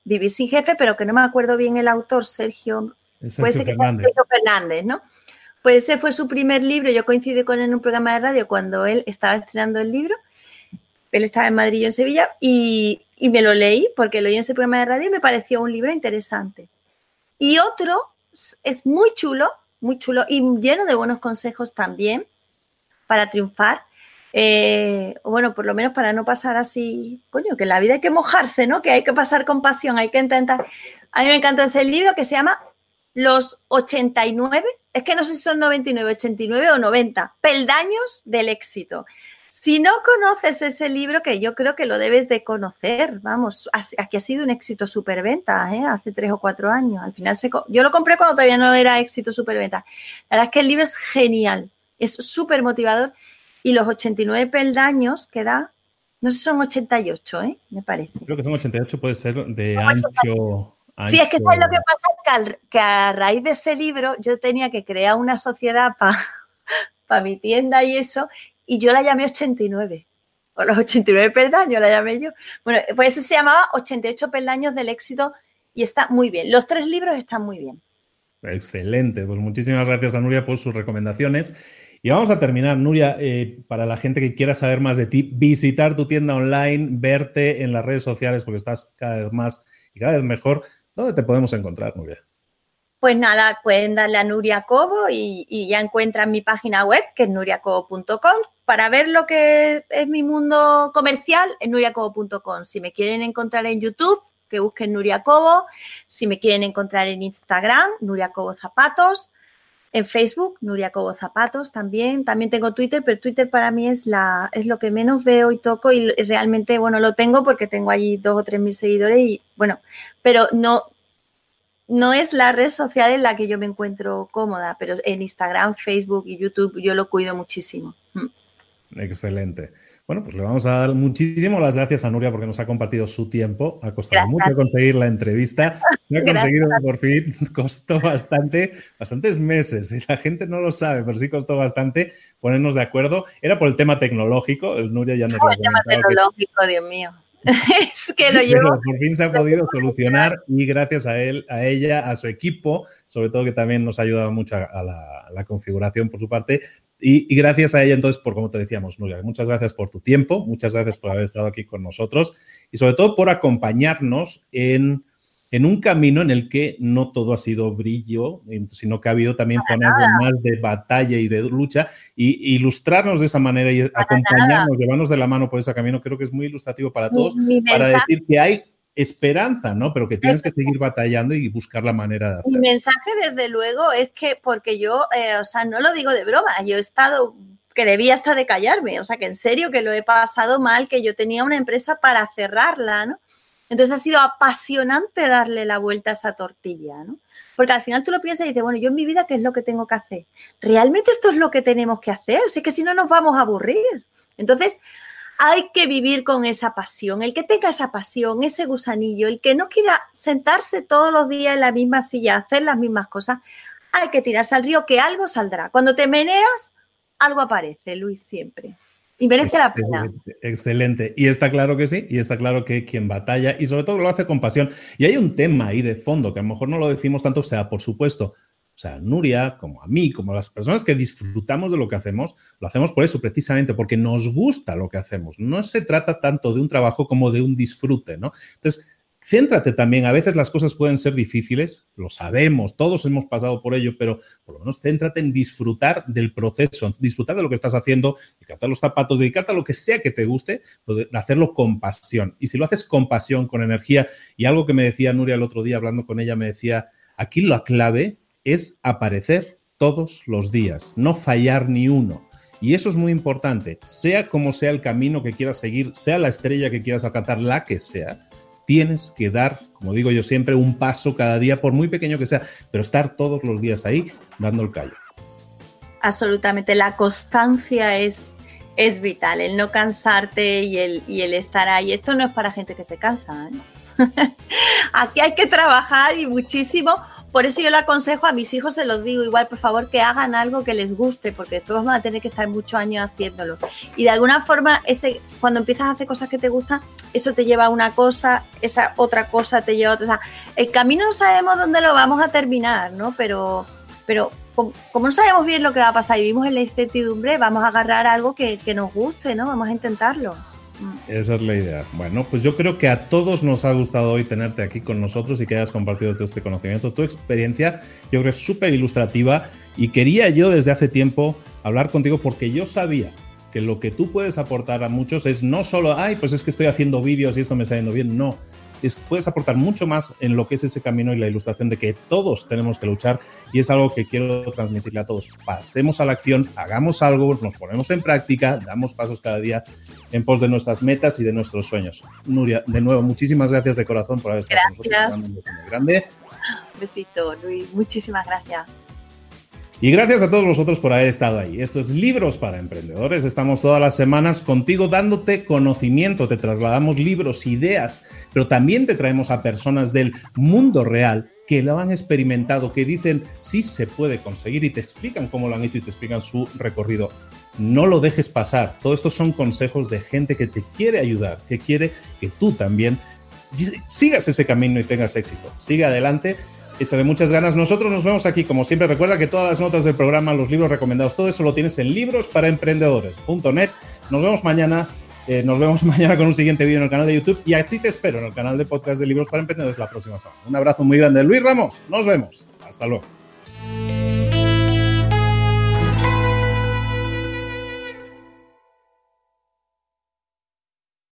Vivir sin jefe, pero que no me acuerdo bien el autor, Sergio, puede ser que Fernández. Sergio Fernández, ¿no? Pues ese fue su primer libro, yo coincidí con él en un programa de radio cuando él estaba estrenando el libro, él estaba en Madrid y en Sevilla, y, y me lo leí porque lo oí en ese programa de radio y me pareció un libro interesante. Y otro es muy chulo, muy chulo y lleno de buenos consejos también para triunfar, eh, bueno, por lo menos para no pasar así, coño, que la vida hay que mojarse, ¿no? Que hay que pasar con pasión, hay que intentar. A mí me encanta ese libro que se llama Los 89, es que no sé si son 99, 89 o 90, peldaños del éxito. Si no conoces ese libro, que yo creo que lo debes de conocer, vamos, aquí ha sido un éxito superventa, ¿eh? hace tres o cuatro años. Al final se, yo lo compré cuando todavía no era éxito superventa. La verdad es que el libro es genial, es súper motivador y los 89 peldaños que da, no sé son 88, ¿eh? me parece. Creo que son 88, puede ser de ancho, Sí, es que ¿sabes lo que pasa? Que, a raíz de ese libro yo tenía que crear una sociedad para mi tienda y eso, y yo la llamé 89. O los 89 peldaños la llamé yo. Bueno, pues ese se llamaba 88 peldaños del éxito y está muy bien. Los tres libros están muy bien. Excelente, pues muchísimas gracias a Nuria por sus recomendaciones. Y vamos a terminar, Nuria, eh, para la gente que quiera saber más de ti, visitar tu tienda online, verte en las redes sociales, porque estás cada vez más y cada vez mejor. ¿Dónde te podemos encontrar, Nuria? Pues nada, pueden darle a Nuria Cobo y, ya encuentran mi página web, que es nuriacobo.com. Para ver lo que es mi mundo comercial, en nuriacobo.com. Si me quieren encontrar en YouTube, que busquen Nuria Cobo. Si me quieren encontrar en Instagram, Nuria Cobo Zapatos en Facebook, Nuria Cobo Zapatos también. También tengo Twitter, pero Twitter para mí es, la, es lo que menos veo y toco y realmente, bueno, lo tengo porque tengo allí dos o tres mil seguidores y, bueno, pero no, no es la red social en la que yo me encuentro cómoda, pero en Instagram, Facebook y YouTube yo lo cuido muchísimo. Mm. Excelente. Bueno, pues le vamos a dar muchísimo las gracias a Nuria porque nos ha compartido su tiempo. Ha costado mucho conseguir la entrevista. Se ha conseguido por fin. Costó bastante, bastantes meses. Y la gente no lo sabe, pero sí costó bastante ponernos de acuerdo. Era por el tema tecnológico. El Nuria ya nos lo El tema tecnológico, Dios mío. es que lo llevo. por fin se ha podido solucionar y gracias a él, a ella, a su equipo, sobre todo que también nos ha ayudado mucho a la configuración por su parte, y, gracias a ella, entonces, por como te decíamos, Nuria, muchas gracias por tu tiempo, muchas gracias por haber estado aquí con nosotros y sobre todo por acompañarnos en, en un camino en el que no todo ha sido brillo, sino que ha habido también zonas de más de batalla y de lucha, y ilustrarnos de esa manera y acompañarnos, llevarnos de la mano por ese camino, creo que es muy ilustrativo para todos, para decir que hay esperanza, ¿no? Pero que tienes que seguir batallando y buscar la manera de hacerlo. Mi mensaje, desde luego, es que, porque yo, eh, o sea, no lo digo de broma, yo he estado que debía hasta de callarme, o sea, que en serio que lo he pasado mal, que yo tenía una empresa para cerrarla, ¿no? Entonces ha sido apasionante darle la vuelta a esa tortilla, ¿no? Porque al final tú lo piensas y dices, bueno, yo en mi vida, ¿qué es lo que tengo que hacer? ¿Realmente esto es lo que tenemos que hacer? Si es que si no nos vamos a aburrir. Entonces, hay que vivir con esa pasión. El que tenga esa pasión, ese gusanillo, el que no quiera sentarse todos los días en la misma silla, hacer las mismas cosas, hay que tirarse al río que algo saldrá. Cuando te meneas, algo aparece, Luis, siempre. Y merece la pena. Excelente. Y está claro que sí, y está claro que quien batalla, y sobre todo lo hace con pasión. Y hay un tema ahí de fondo que a lo mejor no lo decimos tanto, o sea, por supuesto, o sea, Nuria, como a mí, como a las personas que disfrutamos de lo que hacemos, lo hacemos por eso, precisamente, porque nos gusta lo que hacemos. No se trata tanto de un trabajo como de un disfrute, ¿no? Entonces, céntrate también. A veces las cosas pueden ser difíciles, lo sabemos, todos hemos pasado por ello, pero por lo menos céntrate en disfrutar del proceso, disfrutar de lo que estás haciendo, dedicarte a los zapatos, dedicarte a lo que sea que te guste, hacerlo con pasión. Y si lo haces con pasión, con energía, y algo que me decía Nuria el otro día hablando con ella, me decía, aquí la clave es aparecer todos los días, no fallar ni uno. Y eso es muy importante, sea como sea el camino que quieras seguir, sea la estrella que quieras alcanzar, la que sea, tienes que dar, como digo yo siempre, un paso cada día, por muy pequeño que sea, pero estar todos los días ahí dando el callo. Absolutamente, la constancia es, es vital, el no cansarte y el, y el estar ahí. Esto no es para gente que se cansa. ¿eh? Aquí hay que trabajar y muchísimo por eso yo le aconsejo a mis hijos, se los digo igual, por favor, que hagan algo que les guste, porque todos van a tener que estar muchos años haciéndolo. Y de alguna forma, ese, cuando empiezas a hacer cosas que te gustan, eso te lleva a una cosa, esa otra cosa te lleva a otra. O sea, el camino no sabemos dónde lo vamos a terminar, ¿no? Pero, pero como, no sabemos bien lo que va a pasar y vivimos en la incertidumbre, vamos a agarrar algo que, que nos guste, ¿no? Vamos a intentarlo. Esa es la idea. Bueno, pues yo creo que a todos nos ha gustado hoy tenerte aquí con nosotros y que hayas compartido todo este conocimiento. Tu experiencia, yo creo, es súper ilustrativa y quería yo desde hace tiempo hablar contigo porque yo sabía que lo que tú puedes aportar a muchos es no solo, ay, pues es que estoy haciendo vídeos y esto me está yendo bien, no, puedes aportar mucho más en lo que es ese camino y la ilustración de que todos tenemos que luchar y es algo que quiero transmitirle a todos. Pasemos a la acción, hagamos algo, nos ponemos en práctica, damos pasos cada día en pos de nuestras metas y de nuestros sueños. Nuria, de nuevo, muchísimas gracias de corazón por haber estado con nosotros. Grande. besito, Luis. Muchísimas gracias. Y gracias a todos vosotros por haber estado ahí. Esto es Libros para Emprendedores. Estamos todas las semanas contigo dándote conocimiento. Te trasladamos libros, ideas, pero también te traemos a personas del mundo real que lo han experimentado, que dicen sí se puede conseguir y te explican cómo lo han hecho y te explican su recorrido. No lo dejes pasar. Todo esto son consejos de gente que te quiere ayudar, que quiere que tú también sigas ese camino y tengas éxito. Sigue adelante de muchas ganas. Nosotros nos vemos aquí, como siempre. Recuerda que todas las notas del programa, los libros recomendados, todo eso lo tienes en librosparaemprendedores.net. Nos vemos mañana. Eh, nos vemos mañana con un siguiente vídeo en el canal de YouTube y a ti te espero en el canal de podcast de Libros para Emprendedores la próxima semana. Un abrazo muy grande. Luis Ramos, nos vemos. Hasta luego.